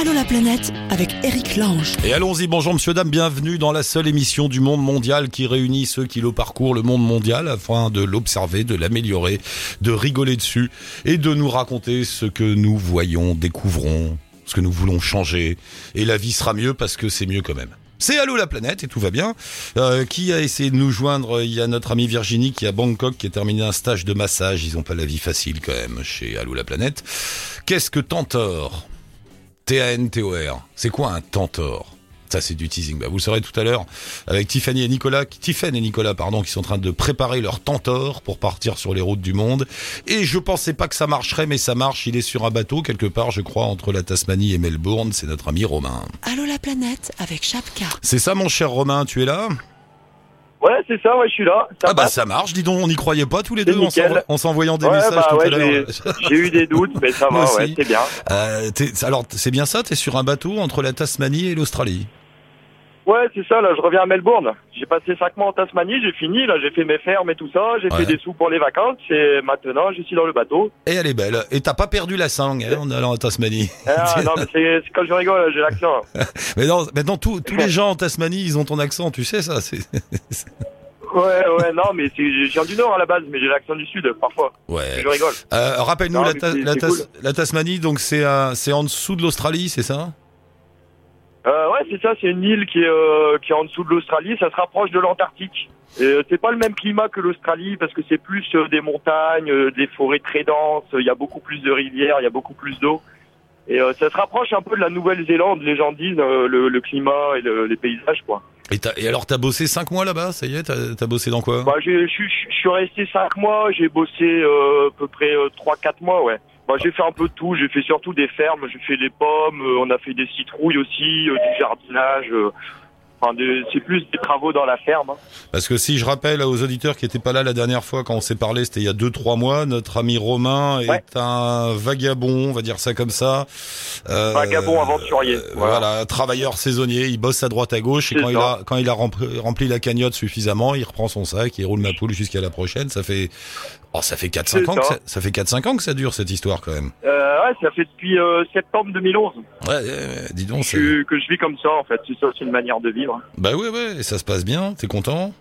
Allô la planète avec Eric Lange. Et allons-y, bonjour monsieur, dame, bienvenue dans la seule émission du monde mondial qui réunit ceux qui le parcourent le monde mondial afin de l'observer, de l'améliorer, de rigoler dessus et de nous raconter ce que nous voyons, découvrons, ce que nous voulons changer. Et la vie sera mieux parce que c'est mieux quand même. C'est Allô la planète et tout va bien. Euh, qui a essayé de nous joindre? Il y a notre amie Virginie qui est à Bangkok qui a terminé un stage de massage. Ils ont pas la vie facile quand même chez Allô la planète. Qu'est-ce que Tantor? T-A-N-T-O-R. C'est quoi un Tantor ça c'est du teasing. Bah, vous le saurez tout à l'heure avec Tiffany et Nicolas, Tiffany et Nicolas pardon, qui sont en train de préparer leur Tantor pour partir sur les routes du monde. Et je pensais pas que ça marcherait, mais ça marche. Il est sur un bateau quelque part, je crois, entre la Tasmanie et Melbourne. C'est notre ami Romain. Allô la planète avec Chapka. C'est ça, mon cher Romain, tu es là? Ouais, c'est ça, ouais, je suis là. Ça Ah bah passe. ça marche. Dis donc, on n'y croyait pas tous les deux en s'envoyant des Ouais, messages bah tout ouais, à l'heure. j'ai eu des doutes, mais ça va, ouais, aussi. c'est bien. Euh, alors c'est bien ça, t'es sur un bateau entre la Tasmanie et l'Australie? Ouais, c'est ça, là, je reviens à Melbourne. J'ai passé cinq mois en Tasmanie, j'ai fini, là, j'ai fait mes fermes et tout ça, j'ai Ouais. fait des sous pour les vacances, et maintenant, je suis dans le bateau. Et elle est belle. Et t'as pas perdu la sangle hein, en allant en Tasmanie. Ah, non, mais c'est quand je rigole, j'ai l'accent. Mais non, maintenant tous tous les gens en Tasmanie, ils ont ton accent, tu sais ça. C'est Ouais, ouais, non, mais c'est- je viens du Nord à la base, mais j'ai l'accent du Sud, parfois. ouais. Je rigole. Euh, Rappelle-nous la, Ta- cool. la Tasmanie, donc c'est euh, c'est en dessous de l'Australie, c'est ça? Euh, ouais, c'est ça, c'est une île qui est, euh, qui est en dessous de l'Australie, ça se rapproche de l'Antarctique. Euh, c'est pas le même climat que l'Australie parce que c'est plus euh, des montagnes, euh, des forêts très denses, il y a beaucoup plus de rivières, il y a beaucoup plus d'eau. Et euh, ça se rapproche un peu de la Nouvelle-Zélande, les gens disent, euh, le, le climat et le- les paysages, quoi. et, t'as- et alors t'as bossé cinq mois là-bas, ça y est, t'as as bossé dans quoi? Bah, j'ai- je suis- resté cinq mois, j'ai bossé euh, à peu près euh, trois, quatre mois, ouais. Bah, j'ai fait un peu de tout, j'ai fait surtout des fermes, j'ai fait des pommes, euh, on a fait des citrouilles aussi, euh, du jardinage. euh, Enfin, c'est plus des travaux dans la ferme. hein. Parce que si je rappelle aux auditeurs qui étaient pas là la dernière fois quand on s'est parlé, c'était il y a deux trois mois. Notre ami Romain est un vagabond, on va dire ça comme ça. Euh, Vagabond aventurier, euh, voilà. voilà. travailleur saisonnier. Il bosse à droite à gauche et quand il a quand il a rempli, rempli la cagnotte suffisamment, il reprend son sac, il roule ma poule jusqu'à la prochaine. Ça fait oh ça fait 4 5 C'est ans que ça. ça, ça fait 4 5 ans que ça dure cette histoire quand même. Euh, ouais, ça fait depuis euh, septembre 2011 Ouais, dis donc. que, que je vis comme ça, en fait. C'est ça, c'est une manière de vivre. Bah ouais ouais, et ça se passe bien. T'es content?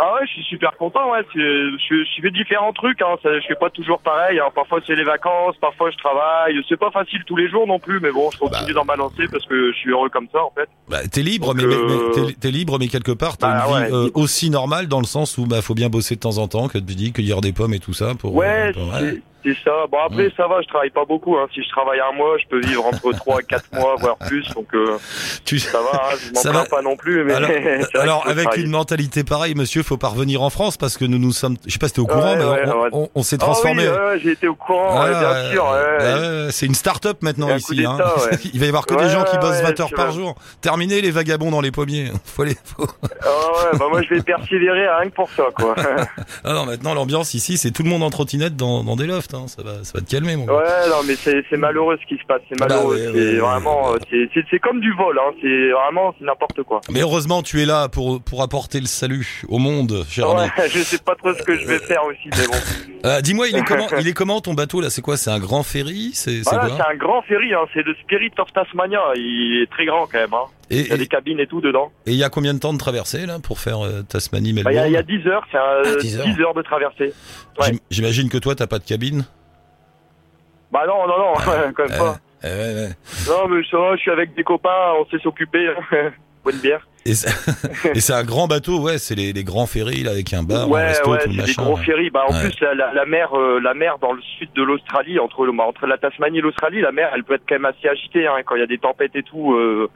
Ah ouais, je suis super content, ouais. Je, je fais différents trucs, hein. Ça, je fais pas toujours pareil. Hein. Parfois c'est les vacances, parfois je travaille. C'est pas facile tous les jours non plus, mais bon, je continue Bah. d'en balancer parce que je suis heureux comme ça, en fait. Bah, t'es libre, Donc, mais, euh, mais t'es, t'es libre, mais quelque part, t'as Bah, une vie ouais, euh, aussi normale dans le sens où bah faut bien bosser de temps en temps, que tu dis cueillir des pommes et tout ça pour. Ouais, euh, pour- c'est c'est ça. Bon après ça va, je travaille pas beaucoup. Hein. Si je travaille un mois, je peux vivre entre 3 et 4 mois, voire plus. Donc euh, Tu- ça va, hein. je m'en Ça plains va. pas non plus. Mais Alors, alors, avec une mentalité pareille, monsieur, faut pas revenir en France parce que nous nous sommes. Je sais pas si t'es au courant, Ouais, mais ouais, on, ouais. on- on s'est Ah transformé. oui, j'ai été au courant, Ah, bien sûr. ouais, c'est une start-up maintenant un ici. Hein. Il va y avoir que des gens qui bossent ouais, 20 heures par jour. Terminez les vagabonds dans les pommiers. Faut les. faut- Ah bah moi je vais persévérer rien que pour ça, quoi. Ah non, maintenant l'ambiance ici, c'est tout le monde en trottinette dans, dans des lofts. Hein. Ça va, ça va te calmer, mon gars. Ouais, non, mais c'est malheureux ce qui se passe. C'est malheureux. Bah ouais, c'est vraiment, c'est- comme du vol. Hein. C'est vraiment, c'est n'importe quoi. Mais heureusement, tu es là pour, pour apporter le salut au monde, cher ami. Ouais, je sais pas trop ce que je vais faire aussi, mais bon. Euh, Dis-moi, il est comment Il est comment ton bateau là? C'est quoi? C'est un grand ferry? C'est c'est Voilà, quoi? c'est un grand ferry. Hein. C'est le Spirit of Tasmania. Il est très grand quand même. Hein. Et Il y a et- des cabines et tout dedans. et il y a combien de temps de traversée là pour faire euh, Tasmanie Bah, Melbourne il y, a- il y a 10 heures. C'est un- Ah, 10 10 heures. de traversée. ouais. J'imagine que toi t'as pas de cabine? Bah non, non, non, quand même Euh, pas. euh, ouais, ouais. Non, mais ça je suis avec des copains. On sait s'occuper. hein. Bonne bière. Et c'est un grand bateau, ouais. C'est les, les grands ferries là avec un bar, un ouais, resto, ouais, tout le des machin. gros ferries. Bah, en Ouais. plus, la, la, la mer, euh, la mer dans le sud de l'Australie, entre le, entre la Tasmanie et l'Australie, la mer, elle peut être quand même assez agitée. Hein, quand il y a des tempêtes et tout, euh,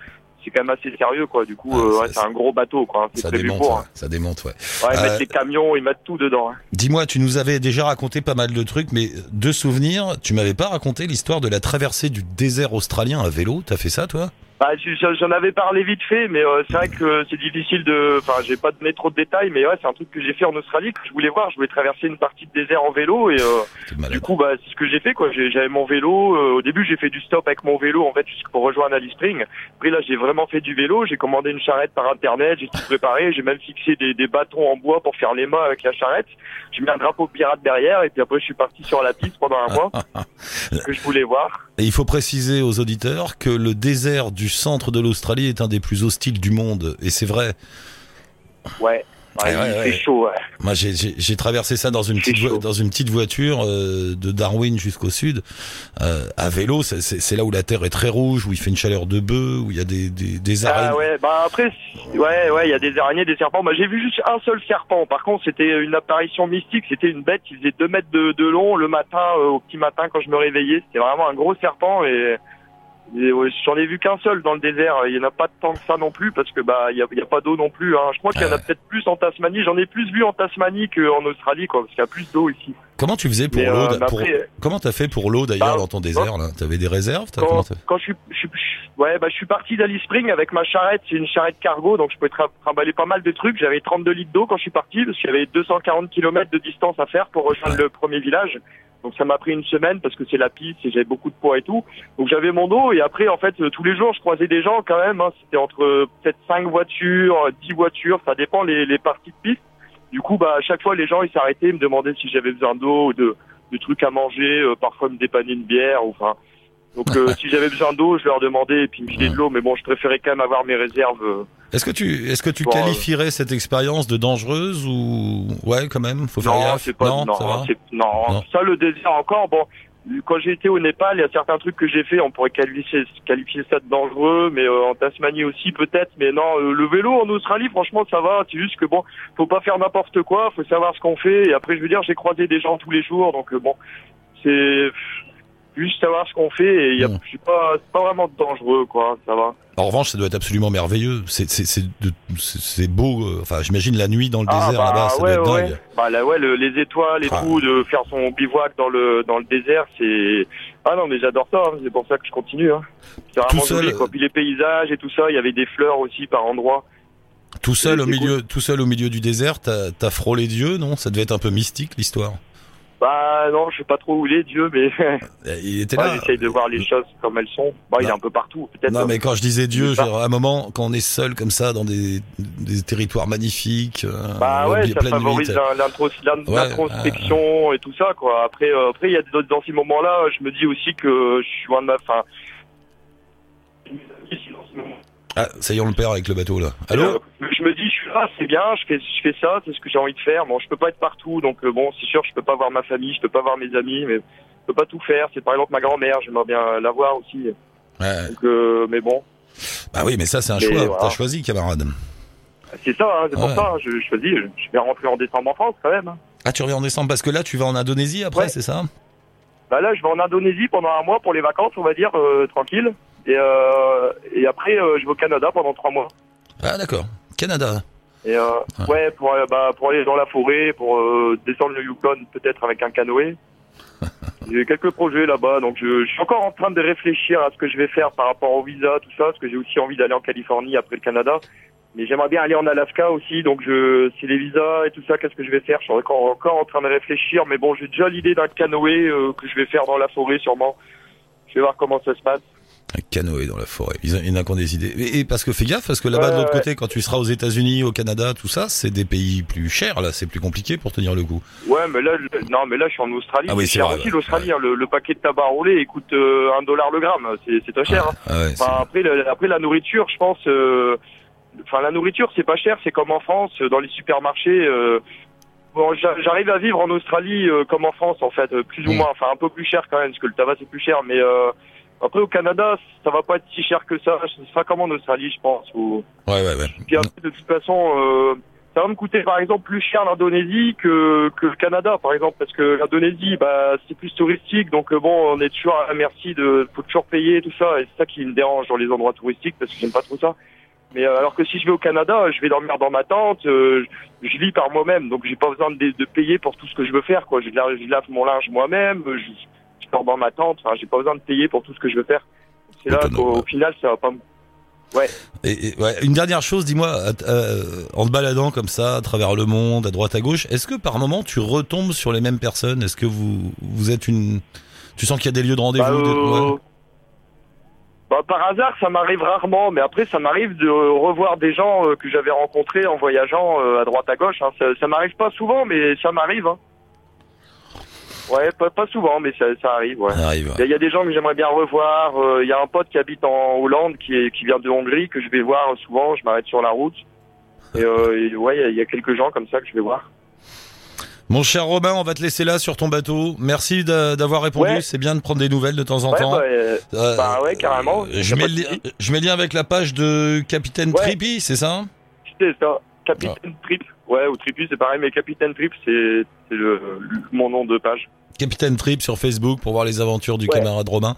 c'est quand même assez sérieux, quoi. Du coup, Ah, euh, c'est un gros bateau, quoi. hein, Ça démonte, pour. ouais. ça démonte, ouais. hein. Ouais, ils mettent les camions, ils mettent tout dedans. hein. Dis-moi, tu nous avais déjà raconté pas mal de trucs, mais deux souvenirs. Tu m'avais pas raconté l'histoire de la traversée du désert australien à vélo. T'as fait ça, toi? Bah, je- je- j'en avais parlé vite fait, mais euh, c'est vrai que c'est difficile de. Enfin, j'ai pas donné trop de détails, mais ouais, c'est un truc que j'ai fait en Australie que je voulais voir. Je voulais traverser une partie de désert en vélo et euh, du coup, bah, c'est ce que j'ai fait. quoi. J'avais mon vélo. euh, au début, j'ai fait du stop avec mon vélo en fait pour rejoindre Alice Spring. Après là, j'ai vraiment fait du vélo. J'ai commandé une charrette par internet. J'ai tout préparé. J'ai même fixé des, des bâtons en bois pour faire les mains avec la charrette. J'ai mis un drapeau pirate derrière et puis après, je suis parti sur la piste pendant un mois que je voulais voir. Et il faut préciser aux auditeurs que le désert du centre de l'Australie est un des plus hostiles du monde. Et c'est vrai. Ouais. Ouais, Ouais, fait chaud. Moi, j'ai- traversé ça dans une C'est petite, vo- chaud. dans une petite voiture euh, de Darwin jusqu'au sud. Euh, à vélo, c'est- c'est c'est là où la terre est très rouge, où il fait une chaleur de bœuf, où il y a des, des, des Ah araignées. ouais, bah après, c'est- ouais, ouais, il y a des araignées, des serpents. Bah, j'ai vu juste un seul serpent. Par contre, c'était une apparition mystique. C'était une bête qui faisait deux mètres de, de long le matin, euh, au petit matin quand je me réveillais. C'était vraiment un gros serpent et, j'en ai vu qu'un seul dans le désert. Il y en a pas tant que ça non plus parce que bah il y a, pas d'eau non plus. Hein. Je crois qu'il y en a peut-être plus en Tasmanie. J'en ai plus vu en Tasmanie qu'en Australie, quoi, parce qu'il y a plus d'eau ici. Comment tu faisais pour l'eau euh, pour- après, Comment t'as fait pour l'eau d'ailleurs Bah, dans ton désert là? T'avais des réserves quand, quand je suis, je suis, ouais, bah, je suis parti d'Alice Spring avec ma charrette. C'est une charrette cargo, donc je tra- trimballer pas mal de trucs. J'avais 32 litres d'eau quand je suis parti, parce qu'il y avait 240 km de distance à faire pour rejoindre le premier village. Donc ça m'a pris une semaine parce que c'est la piste et j'avais beaucoup de poids et tout. Donc j'avais mon eau et après en fait euh, tous les jours je croisais des gens quand même. hein. C'était entre euh, peut-être 5 voitures, euh, 10 voitures, ça dépend les, les parties de piste. Du coup bah à chaque fois les gens ils s'arrêtaient, ils me demandaient si j'avais besoin d'eau ou de, de trucs à manger, euh, parfois me dépanner une bière ou enfin. Donc euh, si j'avais besoin d'eau, je leur demandais et puis ils me filaient de l'eau. Mais bon, je préférais quand même avoir mes réserves. euh. Est-ce que tu est-ce que tu Bon, euh, qualifierais cette expérience de dangereuse ou ouais quand même faut faire Non, gaffe c'est pas. non, Non, ça va c'est- non, Non. ça le désert encore. Bon, quand j'ai été au Népal, il y a certains trucs que j'ai fait, on pourrait qualifier, qualifier ça de dangereux, mais euh, en Tasmanie aussi peut-être. Mais non, euh, le vélo en Australie, franchement, ça va. C'est juste que bon, faut pas faire n'importe quoi, faut savoir ce qu'on fait. Et après, je veux dire, j'ai croisé des gens tous les jours, donc euh, bon, c'est juste savoir ce qu'on fait. Et il y a, Mm. je suis pas, c'est pas vraiment dangereux, quoi. Ça va. En revanche, ça doit être absolument merveilleux. C'est c'est c'est de- c'est- c'est beau. euh, Enfin, j'imagine la nuit dans le Ah, désert bah, là-bas, ça ouais, doit être ouais. dingue. Bah là, ouais, le- les étoiles et Ah. tout, de faire son bivouac dans le dans le désert, c'est ah non mais j'adore ça. hein. C'est pour ça que je continue. Hein. C'est vraiment Tout seul, joli, quoi. Puis les paysages et tout ça, il y avait des fleurs aussi par endroits. Tout seul au milieu, tout seul au milieu du désert, t'as t'as frôlé Dieu, non? Ça devait être un peu mystique l'histoire. Bah non, je sais pas trop où il est Dieu, mais Euh, Il était ouais, là. j'essaye de voir les choses comme elles sont. Bah il est un peu partout, peut-être. Non, mais quand je disais Dieu, est pas- genre, à un moment, quand on est seul comme ça dans des, des territoires magnifiques, euh, Bah ouais, ça favorise nuit, l'in- l'intros- l'in- Ouais, l'introspection et tout ça, quoi. Après, euh, après, il y a d'autres- dans ces moments-là, je me dis aussi que je suis loin de ma fin. Ah, ça y est, on le perd avec le bateau là. Allô Euh, Je me dis, je suis là, c'est bien, je fais, je fais ça, c'est ce que j'ai envie de faire. Bon, je peux pas être partout, donc euh, bon, c'est sûr, je peux pas voir ma famille, je peux pas voir mes amis, mais je peux pas tout faire. C'est par exemple ma grand-mère, j'aimerais bien la voir aussi. Ouais. Donc, euh, mais bon, Bah oui, mais ça c'est un Mais choix. voilà. T'as choisi, camarade. c'est ça, hein, c'est pour ça. Je, je choisis, je, vais rentrer en décembre en France quand même. hein. Ah, tu reviens en décembre parce que là, tu vas en Indonésie après, Ouais. c'est ça Bah là, je vais en Indonésie pendant un mois pour les vacances, on va dire, tranquille. Et, euh, et après, euh, je vais au Canada pendant trois mois. Ah, d'accord. Canada. Et euh, ouais, pour, euh, bah, pour aller dans la forêt, pour euh, descendre le Yukon, peut-être avec un canoë. J'ai quelques projets là-bas, donc je, je suis encore en train de réfléchir à ce que je vais faire par rapport au visa, tout ça, parce que j'ai aussi envie d'aller en Californie après le Canada. Mais j'aimerais bien aller en Alaska aussi, donc je, c'est les visas et tout ça, qu'est-ce que je vais faire? Je suis encore, encore en train de réfléchir, mais bon, j'ai déjà l'idée d'un canoë euh, que je vais faire dans la forêt sûrement. Je vais voir comment ça se passe. Un canoë dans la forêt. Il y en a qui ont des idées. Et, et parce que fais gaffe, parce que là-bas Ouais, de l'autre ouais. côté, quand tu seras aux États-Unis, au Canada, tout ça, c'est des pays plus chers. Là, c'est plus compliqué pour tenir le coup. Ouais, mais là, je- non, mais là, je suis en Australie. Ah oui, c'est cher vrai, aussi ouais. l'Australie. hein. Le, le paquet de tabac roulé coûte euh, un dollar le gramme. C'est, très cher. hein. Ah c'est- Enfin, après, le- après la nourriture, je pense. euh, Enfin, la nourriture, c'est pas cher. C'est comme en France, euh, dans les supermarchés. euh, bon, j'a- j'arrive à vivre en Australie euh, comme en France, en fait, plus ou Mm. moins. Enfin, un peu plus cher quand même, parce que le tabac c'est plus cher. Mais euh, après, au Canada, ça va pas être si cher que ça. Ce sera comme en Australie, je pense. Ou... ouais, ouais, ouais. Puis après, de toute façon, euh, ça va me coûter par exemple plus cher l'Indonésie que, que le Canada, par exemple, parce que l'Indonésie, bah, c'est plus touristique, donc euh, bon, on est toujours à la merci de, faut toujours payer tout ça, et c'est ça qui me dérange dans les endroits touristiques, parce que j'aime pas trop ça. Mais euh, alors que si je vais au Canada, je vais dormir dans ma tente, euh, je, je vis par moi-même, donc j'ai pas besoin de, de payer pour tout ce que je veux faire, quoi. Je, lave- je lave mon linge moi-même, je, dans ma tente, enfin, j'ai pas besoin de payer pour tout ce que je veux faire. C'est là qu'au ouais. final, ça va pas me Ouais. Et, et- ouais, une dernière chose, dis-moi, euh, en te baladant comme ça, à travers le monde, à droite à gauche, est-ce que par moment tu retombes sur les mêmes personnes? Est-ce que vous vous êtes une, tu sens qu'il y a des lieux de rendez-vous Bah, euh, ouais. bah, par hasard, ça m'arrive rarement, mais après, ça m'arrive de revoir des gens euh, que j'avais rencontrés en voyageant euh, à droite à gauche. hein. Ça, ça m'arrive pas souvent, mais ça m'arrive. Hein. Ouais, pas, pas souvent, mais ça, ça arrive. Ouais. Ça arrive. Il y, a- des gens que j'aimerais bien revoir. Euh, Il y a un pote qui habite en Hollande, qui, est, qui vient de Hongrie, que je vais voir souvent. Je m'arrête sur la route. Et, euh, et ouais, il y a- il y, a quelques gens comme ça que je vais voir. Mon cher Robin, on va te laisser là sur ton bateau. Merci d'a- d'avoir répondu. Ouais. C'est bien de prendre des nouvelles de temps en Ouais, temps. bah, euh, Euh, bah ouais, carrément. Je mets, je mets le lien avec la page de Capitaine Ouais. Trippy, c'est ça? C'est ça. Capitaine Trip. Ouais, ou Trippy, c'est pareil, mais Capitaine Trip, c'est mon nom de page. Capitaine Trip sur Facebook pour voir les aventures du Ouais. camarade Romain.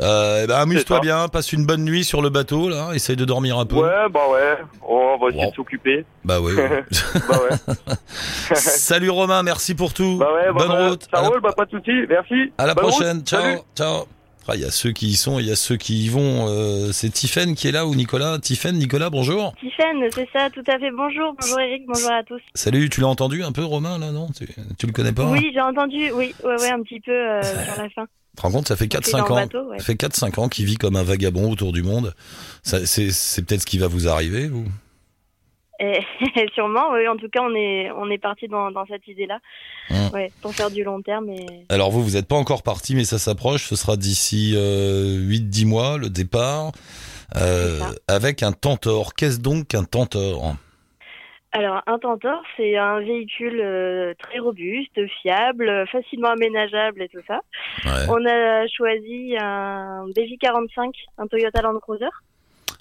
Euh, eh ben, amuse-toi bien, passe une bonne nuit sur le bateau là, essaye de dormir un peu. Ouais, bah ouais. Oh, on va essayer Wow. de s'occuper. Bah oui. bah ouais. Salut Romain, merci pour tout. Bah ouais, bonne bah, route. Ça la, roule, bah pas de soucis. Merci. à la Bonne route. prochaine. Ciao. Salut. Ciao. Ah, Il y a ceux qui y sont, il y a ceux qui y vont. Euh, c'est Tiffen qui est là ou Nicolas Tiffen, Nicolas, bonjour. Tiffen, c'est ça, tout à fait. Bonjour, bonjour Eric, bonjour à tous. Salut, tu l'as entendu un peu Romain là, non? Tu, tu le connais pas? Oui, j'ai entendu, oui, ouais, ouais, un petit peu euh, sur la fin. Tu te rends compte, ça fait C'est 4-5 dans le ans. bateau, ouais. Ça fait 4-5 ans qu'il vit comme un vagabond autour du monde. C'est, c'est peut-être ce qui va vous arriver, vous? Et, sûrement, oui, en tout cas, on est, on est parti dans, dans cette idée-là, ouais, pour faire du long terme. Et... Alors vous, vous n'êtes pas encore parti, mais ça s'approche. Ce sera d'ici euh, 8-10 mois, le départ, euh, avec un Tentor. Qu'est-ce donc qu'un Tentor? Alors, un Tentor, c'est un véhicule euh, très robuste, fiable, facilement aménageable et tout ça. Ouais. On a choisi un BJ45, un Toyota Land Cruiser.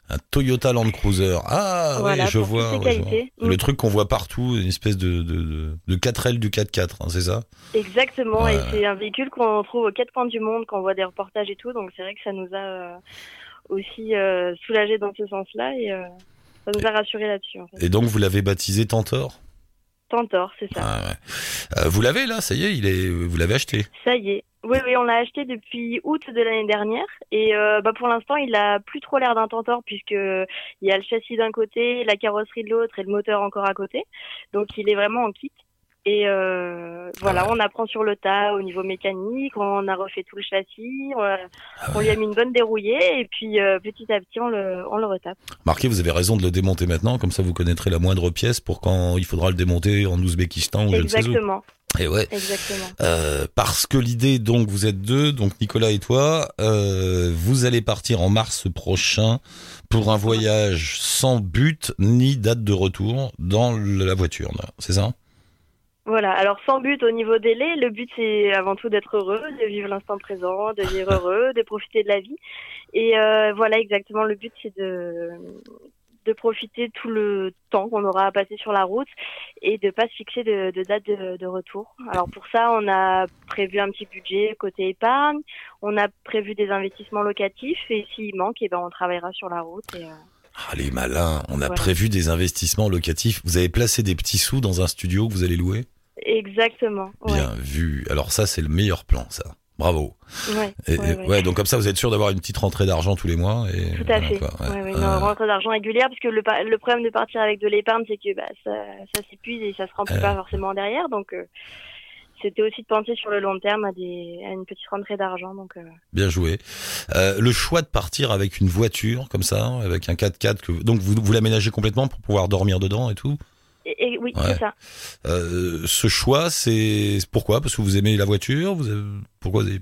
Un Toyota Land Cruiser. Ah Voilà, oui, je vois. ouais, je. Le Mm. truc qu'on voit partout, une espèce de, de, de, de 4L du 4x4, hein, c'est ça? Exactement, Ouais. et c'est un véhicule qu'on trouve aux quatre coins du monde, qu'on voit des reportages et tout, donc c'est vrai que ça nous a euh, aussi euh, soulagé dans ce sens-là et euh, ça nous a rassuré là-dessus. En fait. Et donc vous l'avez baptisé Tentor? Tentor, c'est ça. Ah ouais. Euh, Vous l'avez là, ça y est, il est, vous l'avez acheté. Ça y est. Oui, oui, on l'a acheté depuis août de l'année dernière et euh, bah, pour l'instant, il a plus trop l'air d'un Tentor puisque il y a le châssis d'un côté, la carrosserie de l'autre et le moteur encore à côté. Donc il est vraiment en kit. Et euh, voilà, Ah ouais. on apprend sur le tas au niveau mécanique, on a refait tout le châssis, on, on lui a mis une bonne dérouillée et puis euh, petit à petit on le, on le retape. Marquez, vous avez raison de le démonter maintenant, comme ça vous connaîtrez la moindre pièce pour quand il faudra le démonter en Ouzbékistan ou je ne sais où. Exactement, Et ouais. exactement. Euh, parce que l'idée, donc, vous êtes deux, donc Nicolas et toi, euh, vous allez partir en mars prochain pour un voyage sans but ni date de retour dans la voiture, c'est ça? Voilà, alors sans but au niveau délai, le but c'est avant tout d'être heureux, de vivre l'instant présent, de vivre heureux, de profiter de la vie. Et euh, voilà exactement le but c'est de de profiter tout le temps qu'on aura à passer sur la route et de pas se fixer de, de date de, de retour. Alors pour ça, on a prévu un petit budget côté épargne, on a prévu des investissements locatifs et s'il manque, eh ben on travaillera sur la route. Et, euh, Ah, les malins, on a Voilà. prévu des investissements locatifs. Vous avez placé des petits sous dans un studio que vous allez louer? Exactement. Ouais. Bien vu. Alors ça, c'est le meilleur plan, ça. Bravo. Ouais, Et, ouais, et- ouais. ouais, donc comme ça, vous êtes sûr d'avoir une petite rentrée d'argent tous les mois. Et Tout à voilà, fait. Euh, une rentrée d'argent régulière, parce que le, problème de partir avec de l'épargne, c'est que bah, ça, ça s'épuise et ça se remplit Euh. pas forcément derrière. Donc, euh, c'était aussi de penser sur le long terme à, des, à une petite rentrée d'argent. Donc, euh, Bien joué. Euh, le choix de partir avec une voiture comme ça, avec un 4x4, que, donc vous, vous l'aménagez complètement pour pouvoir dormir dedans et tout? Et, et oui, Ouais. c'est ça. Euh, ce choix, c'est pourquoi? Parce que vous aimez la voiture? Vous avez- Pourquoi vous avez-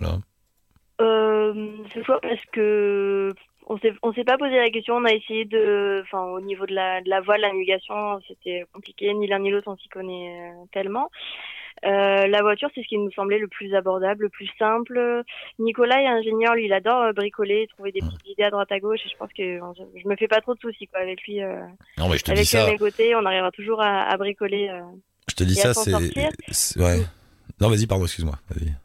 voilà. Euh, ce choix parce que on s'est on s'est pas posé la question. On a essayé de, enfin, au niveau de la de la voile, la navigation, c'était compliqué. Ni l'un ni l'autre, on s'y connaît euh, tellement. Euh, la voiture, c'est ce qui nous semblait le plus abordable, le plus simple. Nicolas est ingénieur, lui, il adore euh, bricoler, trouver des petites idées à droite à gauche. Et je pense que je me fais pas trop de soucis quoi avec lui. euh, Non, mais je te avec dis ça. mes côtés, on arrivera toujours à, à bricoler. euh. Je te dis ça, c'est. Ouais. Non, vas-y, pardon, excuse-moi. Vas-y.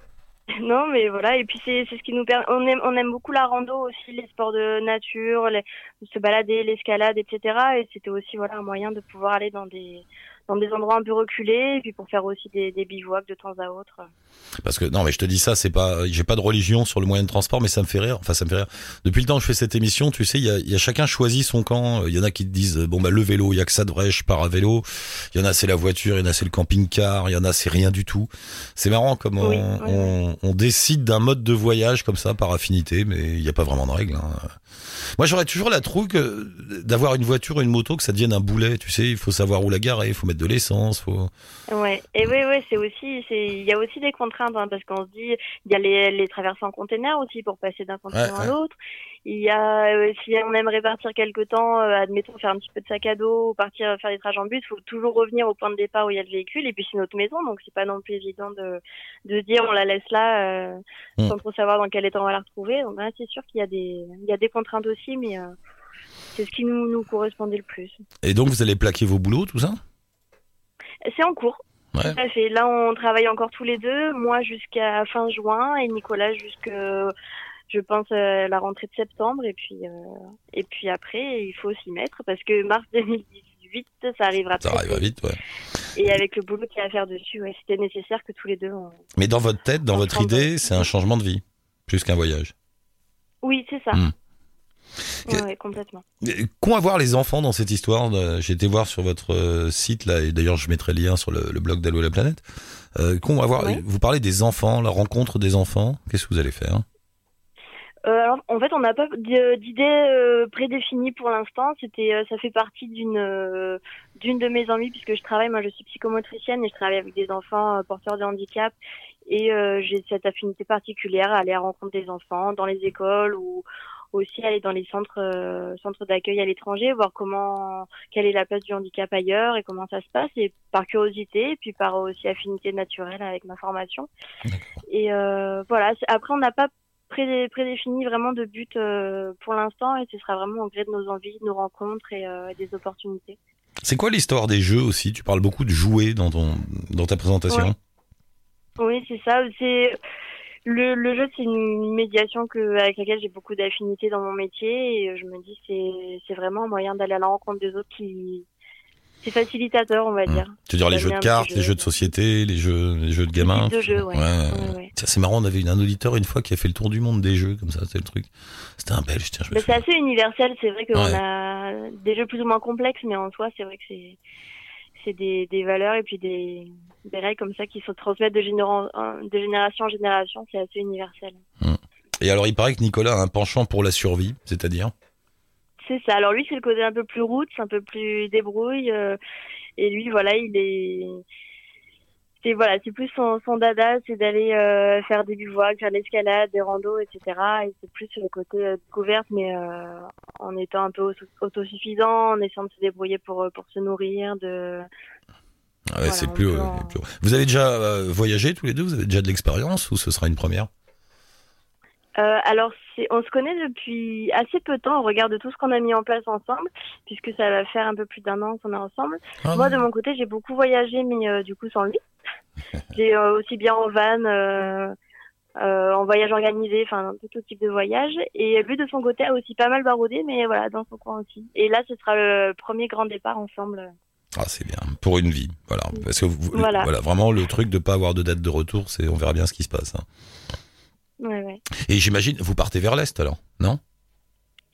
Non, mais voilà. Et puis c'est c'est ce qui nous permet. On aime on aime beaucoup la rando aussi, les sports de nature, les, se balader, l'escalade, etc. Et c'était aussi voilà un moyen de pouvoir aller dans des dans des endroits un peu reculés, et puis pour faire aussi des, des bivouacs de temps à autre. Parce que non, mais je te dis ça, c'est pas, j'ai pas de religion sur le moyen de transport, mais ça me fait rire. Enfin, ça me fait rire. Depuis le temps que je fais cette émission, tu sais, il y a, y a chacun choisit son camp. Il y en a qui te disent, bon bah le vélo, il y a que ça de vrai, je pars à vélo. Il y en a c'est la voiture, il y en a c'est le camping-car, il y en a c'est rien du tout. C'est marrant comme Oui, on, oui, on, on décide d'un mode de voyage comme ça par affinité, mais il n'y a pas vraiment de règles. hein. Moi, j'aurais toujours la trouille que d'avoir une voiture ou une moto, que ça devienne un boulet. Tu sais, il faut savoir où la garer, il faut mettre de l'essence, faut. Ouais, et oui, oui, c'est aussi, il y a aussi des contraintes, hein, parce qu'on se dit, il y a les, les traversées en container aussi pour passer d'un continent Ouais, ouais. à l'autre. Il y a, euh, si on aimerait partir quelque temps, euh, admettons faire un petit peu de sac à dos, ou partir faire des trajets en bus, faut toujours revenir au point de départ où il y a le véhicule, et puis c'est notre maison, donc c'est pas non plus évident de, de dire on la laisse là, euh, Mm. sans trop savoir dans quel état on va la retrouver. Donc c'est sûr qu'il y a des, il y a des contraintes aussi, mais euh, c'est ce qui nous, nous correspondait le plus. Et donc, vous allez plaquer vos boulots, tout ça? C'est en cours. Ouais. Tout à fait. Là, on travaille encore tous les deux. Moi, jusqu'à fin juin et Nicolas jusque, je pense, euh, la rentrée de septembre. Et puis, euh, et puis après, il faut s'y mettre parce que mars 2018, ça arrivera Ça arrivera vite, ouais. Et avec le boulot qu'il y a à faire dessus, ouais, c'était nécessaire que tous les deux. on- Mais dans votre tête, dans votre idée, c'est un changement de vie, plus qu'un voyage. Oui, c'est ça. Mm. Ouais, ouais, complètement. Qu'ont à voir les enfants dans cette histoire? De- J'ai été voir sur votre euh, site là, et d'ailleurs je mettrai le lien sur le, le blog d'Allo la planète. Euh, qu'ont à voir? Ouais. Vous parlez des enfants, la rencontre des enfants. Qu'est-ce que vous allez faire? Euh, alors, en fait, on n'a pas d'idée euh, prédéfinie pour l'instant. C'était, euh, ça fait partie d'une euh, d'une de mes envies puisque je travaille. Moi, je suis psychomotricienne et je travaille avec des enfants euh, porteurs de handicap. Et euh, j'ai cette affinité particulière à aller à rencontre des enfants dans les écoles ou aussi aller dans les centres euh, centres d'accueil à l'étranger, voir comment quelle est la place du handicap ailleurs et comment ça se passe. Et par curiosité, et puis par aussi affinité naturelle avec ma formation. Et euh, voilà. Après, on n'a pas pré- prédéfini vraiment de but euh, pour l'instant et ce sera vraiment au gré de nos envies, de nos rencontres et euh, des opportunités. C'est quoi l'histoire des jeux aussi? Tu parles beaucoup de jouer dans ton dans ta présentation. Oui, c'est ça. C'est le, le jeu, c'est une médiation que avec laquelle j'ai beaucoup d'affinités dans mon métier et je me dis c'est c'est vraiment un moyen d'aller à la rencontre des autres qui c'est facilitateur, on va Mmh. dire. Tu veux dire les jeux de cartes, les jeux. de société, les jeux les jeux de gamins. de jeux, ouais. ouais. Ouais, ouais. Tiens, c'est marrant, on avait un auditeur une fois qui a fait le tour du monde des jeux comme ça, c'est le truc. C'était un belge, tiens, c'est assez universel. C'est vrai qu'on a des jeux plus ou moins complexes, mais en soi, c'est vrai que c'est c'est des, des valeurs et puis des, des règles comme ça qui se transmettent de, généra- de génération en génération. C'est assez universel. Et alors il paraît que Nicolas a un penchant pour la survie, c'est-à-dire? C'est ça. Alors lui, c'est le côté un peu plus roots, un peu plus débrouille. euh, et lui, voilà, il est. C'est voilà, c'est plus son, son dada, c'est d'aller euh, faire des bivouacs, faire de l'escalade, des randos, etc. Et c'est plus le côté euh, découverte, mais euh, en étant un peu auto- autosuffisant, en essayant de se débrouiller pour pour se nourrir, de. Ouais, Voilà, c'est plus, peut en- plus- Vous avez déjà voyagé tous les deux? Vous avez déjà de l'expérience ou ce sera une première? Euh, alors, on se connaît depuis assez peu de temps. On regarde tout ce qu'on a mis en place ensemble, puisque ça va faire un peu plus d'un an qu'on est ensemble. Ah, Moi, de mon côté, j'ai beaucoup voyagé, mais euh, du coup sans lui. J'ai euh, aussi bien en van, en voyage organisé, enfin tout, tout type de voyage. Et lui, de son côté, a aussi pas mal baroudé, mais voilà, dans son coin aussi. Et là, ce sera le premier grand départ ensemble. Ah, c'est bien. Pour une vie, voilà. Parce que vous- Voilà. voilà, vraiment le truc de pas avoir de date de retour, c'est on verra bien ce qui se passe. hein. Ouais, ouais. Et j'imagine, vous partez vers l'est alors, non?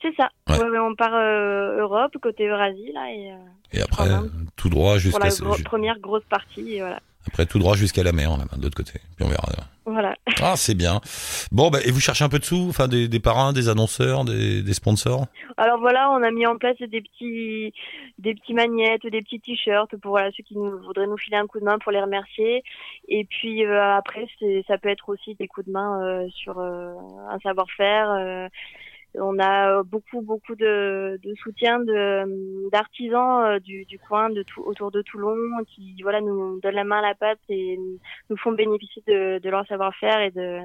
C'est ça. Ouais. On part euh, Europe, côté Eurasie, là, et euh, Et après, tout droit pour jusqu'à la gro- première grosse partie, et voilà. après tout droit jusqu'à la mer, là-bas, de l'autre côté. Puis on verra. Voilà. Ah, c'est bien. Bon, bah, et vous cherchez un peu de sous, enfin des, des parrains, des annonceurs, des, des sponsors? Alors voilà, on a mis en place des petits, des petits magnettes, des petits t-shirts pour voilà, ceux qui voudraient nous filer un coup de main pour les remercier. Et puis euh, après, ça peut être aussi des coups de main euh, sur euh, un savoir-faire. On a euh, beaucoup, beaucoup de, de soutien de, d'artisans euh, du, du coin, de tout, autour de Toulon, qui voilà nous donnent la main à la pâte et nous font bénéficier de, de leur savoir-faire et de,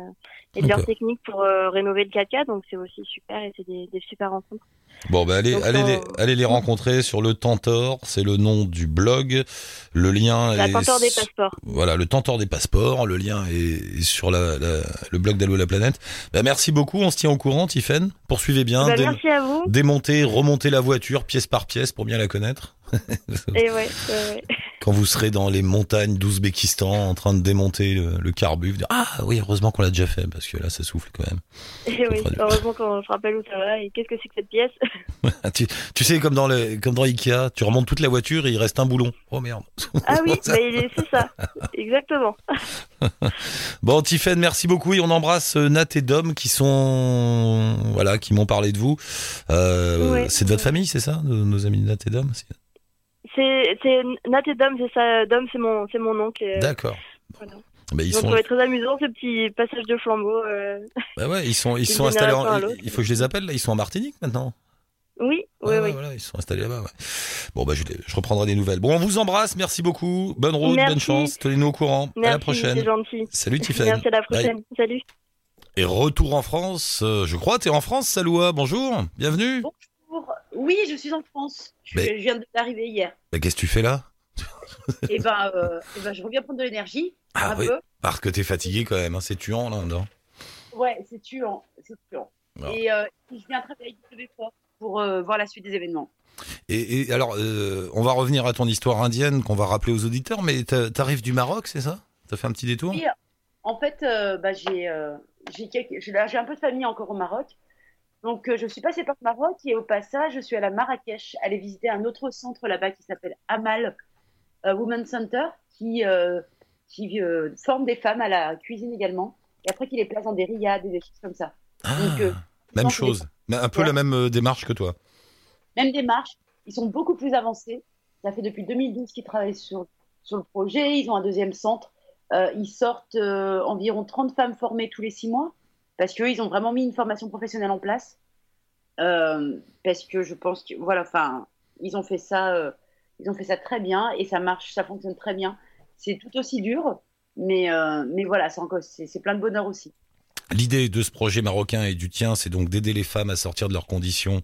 et de leur technique pour euh, rénover le 4x4. Donc c'est aussi super et c'est des, des super rencontres. Bon, bah, allez, Donc, allez, les, allez les rencontrer sur le Tentor, c'est le nom du blog. Le lien La est tenteur des passeports. Voilà, le tenteur des passeports. Le lien est, sur la, la- le blog d'Allo la planète. Bah, merci beaucoup. On se tient au courant, Tiffaine. Poursuivez bien. Bah, dé- merci à vous. démonter, remonter la voiture pièce par pièce pour bien la connaître. Et ouais, ouais, ouais. quand vous serez dans les montagnes d'Ouzbékistan en train de démonter le, le carbu, vous dire, ah oui, heureusement qu'on l'a déjà fait parce que là ça souffle quand même. Et oui, heureusement qu'on se rappelle où ça va et qu'est-ce que c'est que cette pièce. tu, tu sais comme dans les comme dans Ikea, tu remontes toute la voiture et il reste un boulon. Oh merde. Ah oui, c'est ça, exactement. Bon, Tiffaine, merci beaucoup et on embrasse euh, Nat et Dom qui sont voilà, qui m'ont parlé de vous. Euh, Ouais. c'est de votre famille, c'est ça, de- nos amis Nat et Dom? C'est- Nat et Dom, c'est ça. Dom, c'est mon, c'est mon oncle. euh, D'accord. voilà. Bah, ils ont sont, trouvé très amusant ce petit passage de flambeau. euh. bah ouais, ils sont, ils sont installés. En, il faut que je les appelle là. Ils sont en Martinique maintenant. Oui, oui, oui. voilà, ils sont installés là-bas. Ouais. Bon, bah je, les- je reprendrai des nouvelles. Bon, on vous embrasse. Merci beaucoup. Bonne route, Merci. bonne chance. Tenez-nous au courant. à la prochaine. gentil. Salut Tiffaine. Merci à la prochaine. Salut. Et retour en France. euh, je crois, t'es en France, Saloua. Bonjour. Bienvenue. Bonjour. Oui, je suis en France. Je, Mais- je viens d'arriver hier. Qu'est-ce que tu fais là? Et, ben, euh, eh ben, je reviens prendre de l'énergie. Ah un oui. peu. Parce que t'es fatigué quand même. Hein. C'est tuant là. Non? Ouais, c'est tuant. C'est tuant. Ah. Et euh, je viens travailler avec Fort pour euh, voir la suite des événements. Et, et alors, euh, on va revenir à ton histoire indienne qu'on va rappeler aux auditeurs, mais t'a- t'arrives du Maroc, c'est ça? T'as fait un petit détour? Oui. En fait, euh, bah, j'ai euh, j'ai quelques- j'ai j'ai un peu de famille encore au Maroc. Donc, euh, je suis passée par le Maroc et au passage, je suis allée à Marrakech, aller visiter un autre centre là-bas qui s'appelle Amal euh, Women Center, qui, euh, qui euh, forme des femmes à la cuisine également. Et après, qui les place dans des riades et des choses comme ça. Ah, Donc, Même chose, mais un peu Ouais. la même démarche que toi. même démarche. Ils sont beaucoup plus avancés. Ça fait depuis 2012 qu'ils travaillent sur, sur le projet. Ils ont un deuxième centre. Ils sortent environ 30 femmes formées tous les six mois parce qu'ils ont vraiment mis une formation professionnelle en place. Euh, parce que je pense que, voilà, enfin, ils ont fait ça, euh, ils ont fait ça très bien et ça marche, ça fonctionne très bien. C'est tout aussi dur, mais, euh, mais voilà, c'est plein de bonheur aussi. L'idée de ce projet marocain et du tien, c'est donc d'aider les femmes à sortir de leurs conditions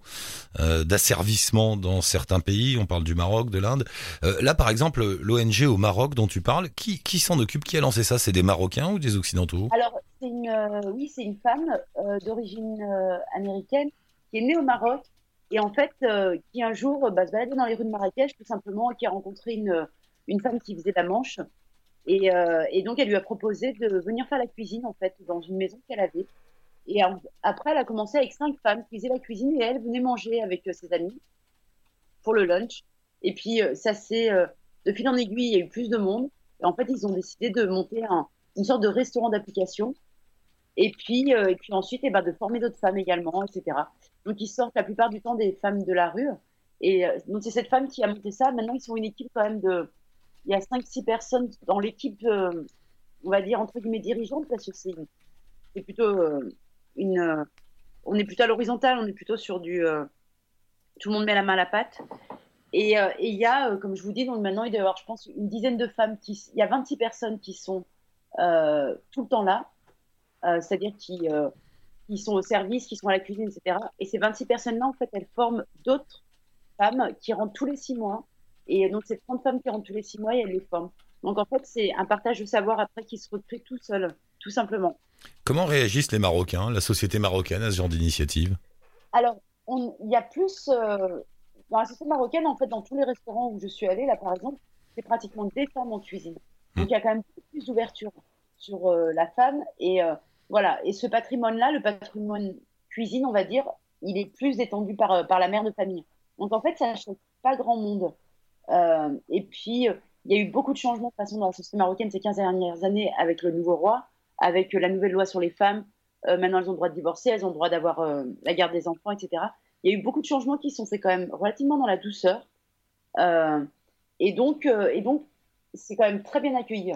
euh, d'asservissement dans certains pays. On parle du Maroc, de l'Inde. Euh, là, par exemple, l'ONG au Maroc dont tu parles, qui, qui s'en occupe? Qui a lancé ça? C'est des Marocains ou des Occidentaux? Alors, c'est une, euh, oui, c'est une femme euh, d'origine euh, américaine qui est née au Maroc et en fait, qui un jour bah, se baladait dans les rues de Marrakech tout simplement et qui a rencontré une, une femme qui faisait la manche. Et, et donc, elle lui a proposé de venir faire la cuisine en fait dans une maison qu'elle avait. Et après, elle a commencé avec cinq femmes qui faisaient la cuisine et elle venait manger avec ses amis pour le lunch. Et puis, ça s'est, de fil en aiguille, il y a eu plus de monde. Et en fait, ils ont décidé de monter un, une sorte de restaurant d'application. Et puis, euh, et puis ensuite, eh ben, de former d'autres femmes également, etc. Donc, ils sortent la plupart du temps des femmes de la rue. Et euh, donc, c'est cette femme qui a monté ça. Maintenant, ils sont une équipe quand même de. Il y a 5-6 personnes dans l'équipe, euh, on va dire, entre guillemets, dirigeante, parce que c'est plutôt une. on est plutôt à l'horizontale, on est plutôt sur du. tout le monde met la main à la pâte. Et il y a, comme je vous dis, donc maintenant, il doit y avoir, je pense, une dizaine de femmes Il y a 26 personnes qui sont tout le temps là, c'est-à-dire qui, euh, qui sont au service, qui sont à la cuisine, etc. Et ces 26 personnes-là, en fait, elles forment d'autres femmes qui rentrent tous les six mois. Et donc, c'est 30 femmes qui rentrent tous les six mois et elles les forment. Donc, en fait, c'est un partage de savoir après qui se recrée tout seul, tout simplement. Comment réagissent les Marocains, la société marocaine à ce genre d'initiative? Alors, il y a plus. euh, dans la société marocaine, en fait, dans tous les restaurants où je suis allée, là, par exemple, c'est pratiquement des femmes en cuisine. Donc, il y a quand même plus d'ouverture sur euh, la femme. Et euh, voilà. Et ce patrimoine-là, le patrimoine cuisine, on va dire, il est plus détendu par, euh, par la mère de famille. Donc, en fait, ça ne choque pas grand monde. Euh, et puis, euh, il y a eu beaucoup de changements de façon dans la société marocaine ces 15 dernières années avec le nouveau roi, avec la nouvelle loi sur les femmes. Maintenant, elles ont le droit de divorcer, elles ont le droit d'avoir la garde des enfants, etc. Il y a eu beaucoup de changements qui sont faits quand même relativement dans la douceur. Et donc, et donc, c'est quand même très bien accueilli.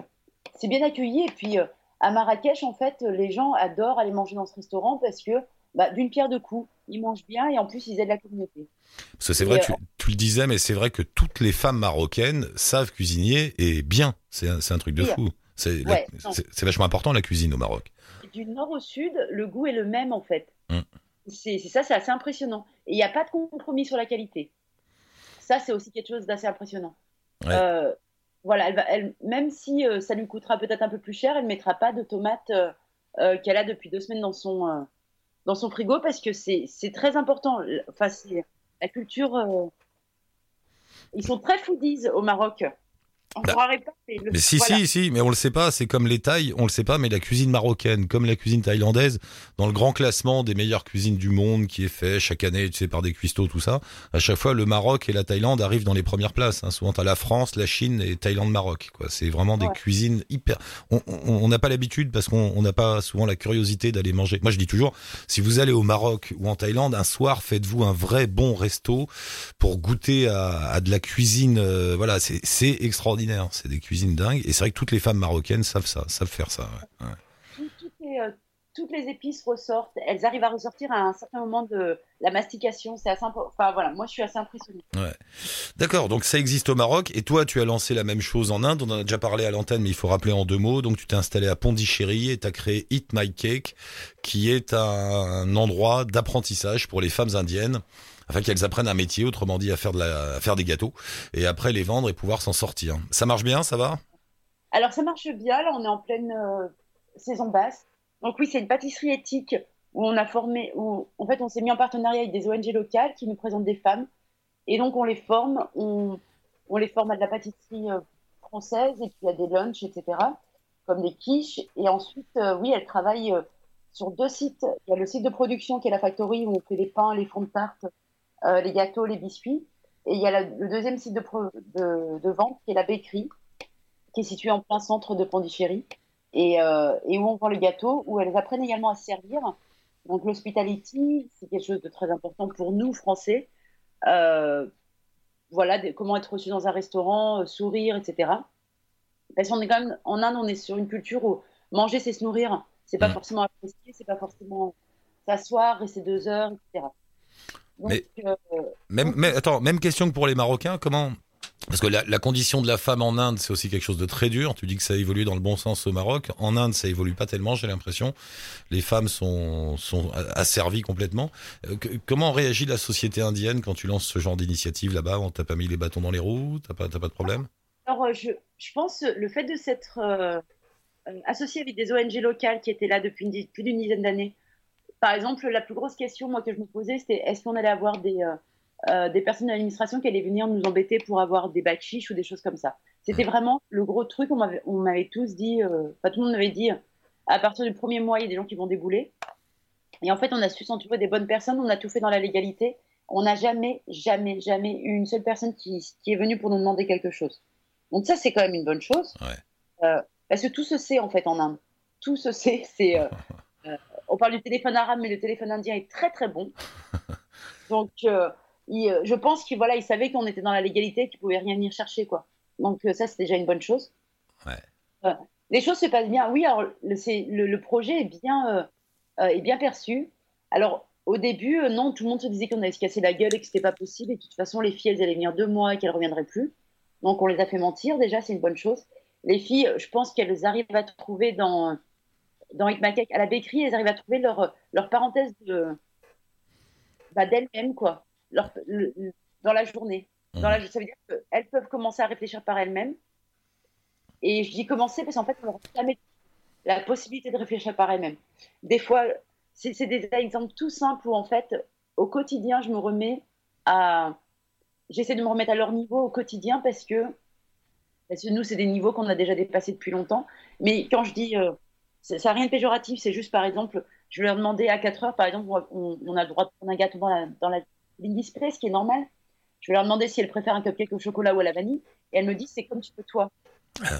C'est bien accueilli. Et puis, à Marrakech, en fait, les gens adorent aller manger dans ce restaurant parce que, bah, d'une pierre deux coups, ils mangent bien et en plus, ils aident la communauté. Parce que c'est vrai, euh, tu, tu le disais, mais c'est vrai que toutes les femmes marocaines savent cuisiner et bien. C'est un, truc de Oui. fou. C'est Ouais, vachement important la cuisine au Maroc. du nord au sud, le goût est le même en fait. Mm. C'est c'est ça, c'est assez impressionnant. Et il n'y a pas de compromis sur la qualité. Ça, c'est aussi quelque chose d'assez impressionnant. Ouais. Euh, voilà, même si euh, ça lui coûtera peut-être un peu plus cher, elle ne mettra pas de tomates euh, euh, qu'elle a depuis deux semaines dans son, dans son frigo parce que c'est très important. Enfin, la culture. Ils sont très foodies au Maroc. On Bah, croirait pas. Mais, le- Mais si, voilà. si, si, mais on le sait pas, c'est comme les Thaïs, on le sait pas, mais la cuisine marocaine, comme la cuisine thaïlandaise, dans le grand classement des meilleures cuisines du monde qui est fait chaque année, tu sais, par des cuistots, tout ça, à chaque fois, le Maroc et la Thaïlande arrivent dans les premières places. Hein. Souvent, t'as la France, la Chine et Thaïlande-Maroc, quoi. C'est vraiment des Ouais. cuisines hyper... On n'a pas l'habitude parce qu'on on n'a pas souvent la curiosité d'aller manger. Moi, je dis toujours, si vous allez au Maroc ou en Thaïlande, un soir, faites-vous un vrai bon resto pour goûter à, à de la cuisine. euh, voilà, c'est c'est C'est des cuisines dingues. Et c'est vrai que toutes les femmes marocaines savent ça, savent faire ça. Tout- tout est, euh, toutes les épices ressortent. Elles arrivent à ressortir à un certain moment de la mastication. C'est assez Enfin voilà, moi je suis assez impressionnée. D'accord, donc ça existe au Maroc. Et toi, tu as lancé la même chose en Inde. On en a déjà parlé à l'antenne, mais il faut rappeler en deux mots. Donc tu t'es installé à Pondichéry et tu as créé Eat My Cake, qui est un, un endroit d'apprentissage pour les femmes indiennes. Afin qu'elles apprennent un métier, autrement dit à faire, de la, à faire des gâteaux, et après les vendre et pouvoir s'en sortir. Ça marche bien, ça va? Alors ça marche bien. Là, on est en pleine euh, saison basse. Donc oui, c'est une pâtisserie éthique où on a formé, où en fait on s'est mis en partenariat avec des ONG locales qui nous présentent des femmes. Et donc on les forme, on, les forme à de la pâtisserie euh, française et puis à des lunchs, etc. Comme des quiches. Et ensuite, euh, oui, elles travaillent euh, sur deux sites. Il y a le site de production qui est la factory où on fait les pains, les fonds de tarte, les gâteaux, les biscuits. Et il y a le deuxième site de vente qui est la bakery qui est située en plein centre de Pondichéry et, euh, et où on vend les gâteaux, où elles apprennent également à servir. Donc l'hospitality, c'est quelque chose de très important pour nous, Français. Euh, voilà, comment être reçu dans un restaurant, euh, sourire, etc. Parce qu'on est quand même, en Inde, on est sur une culture où manger, c'est se nourrir. C'est pas Mm. forcément apprécier, c'est pas forcément s'asseoir, rester deux heures, etc. Donc, Mais- Même, mais, attends, même question que pour les Marocains, comment Parce que la, condition de la femme en Inde, c'est aussi quelque chose de très dur. Tu dis que ça évolue dans le bon sens au Maroc. En Inde, ça évolue pas tellement, j'ai l'impression. Les femmes sont, sont asservies complètement. Euh, comment réagit la société indienne quand tu lances ce genre d'initiative là-bas? On t'a pas mis les bâtons dans les roues? T'as pas, pas de problème? Alors, euh, je, je pense le fait de s'être euh, associé avec des ONG locales qui étaient là depuis une plus d'une dizaine d'années. Par exemple, la plus grosse question moi que je me posais, c'était est-ce qu'on allait avoir des, euh, des personnes de l'administration qui allaient venir nous embêter pour avoir des bacs chiches ou des choses comme ça. C'était vraiment le gros truc. On m'avait, tous dit, euh, enfin tout le monde m'avait dit, à partir du premier mois, il y a des gens qui vont débouler. Et en fait, on a su s'entourer des bonnes personnes. On a tout fait dans la légalité. On n'a jamais, jamais, jamais eu une seule personne qui, qui est venue pour nous demander quelque chose. Donc ça, c'est quand même une bonne chose. Ouais. Euh, parce que tout se sait en fait en Inde. Tout se sait. C'est, euh, euh, on parle du téléphone arabe, mais le téléphone indien est très très bon. Donc, il, euh, je pense qu'ils voilà, ils savaient qu'on était dans la légalité, qu'ils pouvaient rien venir chercher quoi. Donc euh, ça, c'est déjà une bonne chose. Ouais. Euh, les choses se passent bien. Oui, alors le, c'est, le, le projet est bien, est bien perçu. Alors au début, non, tout le monde se disait qu'on allait se casser la gueule et que c'était pas possible. Et de toute façon, les filles, elles allaient venir deux mois et qu'elles reviendraient plus. Donc on les a fait mentir. Déjà, c'est une bonne chose. Les filles, je pense qu'elles arrivent à trouver dans dans Cake, à la bakerie, elles arrivent à trouver leur leur parenthèse de bah, d'elles-mêmes quoi. Leur, le- le- dans la journée. Dans la, ça veut dire qu'elles peuvent commencer à réfléchir par elles-mêmes. Et je dis commencer parce qu'en fait, on leur jamais la possibilité de réfléchir par elles-mêmes. Des fois, c'est des exemples tout simples où en fait, au quotidien, je me remets à. J'essaie de me remettre à leur niveau au quotidien parce que, parce que nous, c'est des niveaux qu'on a déjà dépassés depuis longtemps. Mais quand je dis. euh, ça n'a rien de péjoratif, c'est juste par exemple, je leur demander à 4 heures, par exemple, on, on a le droit de prendre un gâteau dans la, dans la ligne display, ce qui est normal. Je vais leur demander si elles préfèrent un cupcake au chocolat ou à la vanille. Et elles me disent, c'est comme tu veux toi.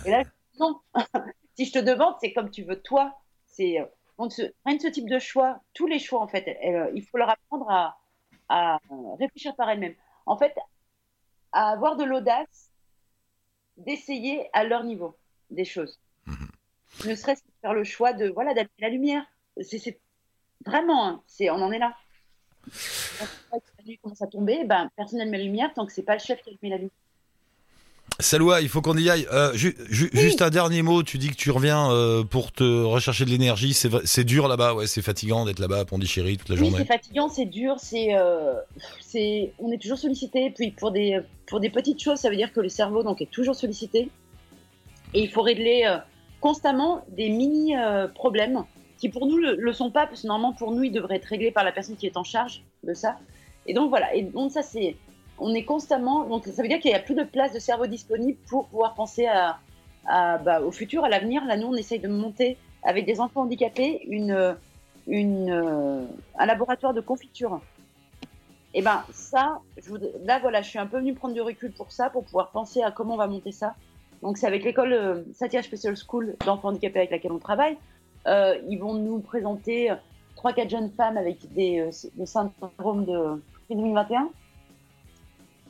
Et là, je dis, non. si je te demande, c'est comme tu veux toi. C'est euh, donc ce, rien de ce type de choix, tous les choix en fait, elles, euh, il faut leur apprendre à, à réfléchir par elles-mêmes. En fait, à avoir de l'audace d'essayer à leur niveau des choses. Ne serait-ce que faire le choix de voilà d'allumer la lumière. C'est- vraiment, hein, c'est on en est là. Quand la nuit commence à tomber, ben personne n'allume la lumière tant que c'est pas le chef qui allume la lumière. Saloua, il faut qu'on y aille. Euh, ju- ju- Juste un dernier mot. Tu dis que tu reviens euh, pour te rechercher de l'énergie. C'est dur là-bas. Ouais, c'est fatigant d'être là-bas à Pondichéry toute la Oui, journée. c'est fatigant, c'est dur, c'est, euh, c'est, on est toujours sollicité. Puis pour des, pour des petites choses, ça veut dire que le cerveau donc est toujours sollicité. Et il faut régler constamment des mini euh, problèmes qui pour nous le, le sont pas, parce que normalement pour nous ils devraient être réglés par la personne qui est en charge de ça. Et donc voilà. Et donc ça c'est, on est constamment. Donc, ça veut dire qu'il n'y a plus de place de cerveau disponible pour pouvoir penser à, bah, au futur, à l'avenir. Là, nous, on essaye de monter avec des enfants handicapés une, une, euh, un laboratoire de confiture. Et ben ça, là voilà, je suis un peu venue prendre du recul pour ça, pour pouvoir penser à comment on va monter ça. Donc c'est avec l'école euh, Special School d'enfants handicapés avec laquelle on travaille. Euh, ils vont nous présenter trois quatre jeunes femmes avec des euh, le syndrome de 2021.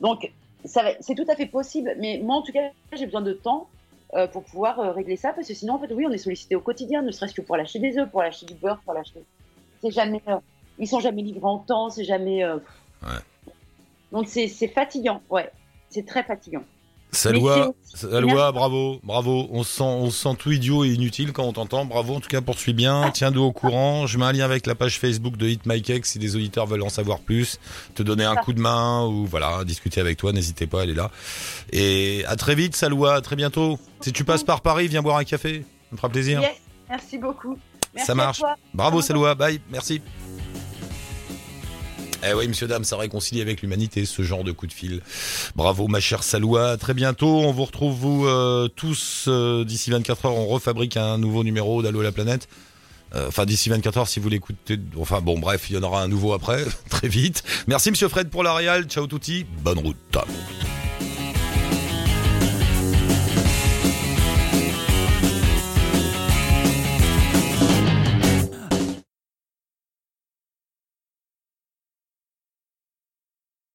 Donc c'est tout à fait possible, mais moi en tout cas j'ai besoin de temps euh, pour pouvoir euh, régler ça parce que sinon en fait oui on est sollicité au quotidien, ne serait-ce que pour lâcher des œufs, pour lâcher du beurre, pour lâcher. C'est jamais, euh, ils sont jamais livrés en temps, c'est jamais. euh, Ouais. Donc c'est fatigant, ouais, c'est très fatigant. Salwa, Merci. bravo, bravo. On se sent, on se sent tout idiot et inutile quand on t'entend. Bravo, en tout cas, poursuis bien. Tiens-nous au courant. Je mets un lien avec la page Facebook de Hit My Cake si des auditeurs veulent en savoir plus, te donner un coup de main ou voilà, discuter avec toi. N'hésitez pas, elle est là. Et à très vite, Salwa. À très bientôt. Si tu passes par Paris, viens boire un café. Ça me fera plaisir. Yes, merci beaucoup. Merci Ça marche. Bravo. Salwa. Bye. Merci. Eh oui, monsieur, dame, ça réconcilie avec l'humanité, ce genre de coup de fil. Bravo, ma chère Saloua. Très bientôt. On vous retrouve, vous, euh, tous, euh, d'ici 24 heures. On refabrique un nouveau numéro d'Allo la planète. Euh, Enfin, d'ici 24 heures, si vous l'écoutez. Enfin, bon, bref, il y en aura un nouveau après, très vite. Merci, monsieur Fred, pour la. Ciao, touti. Bonne route.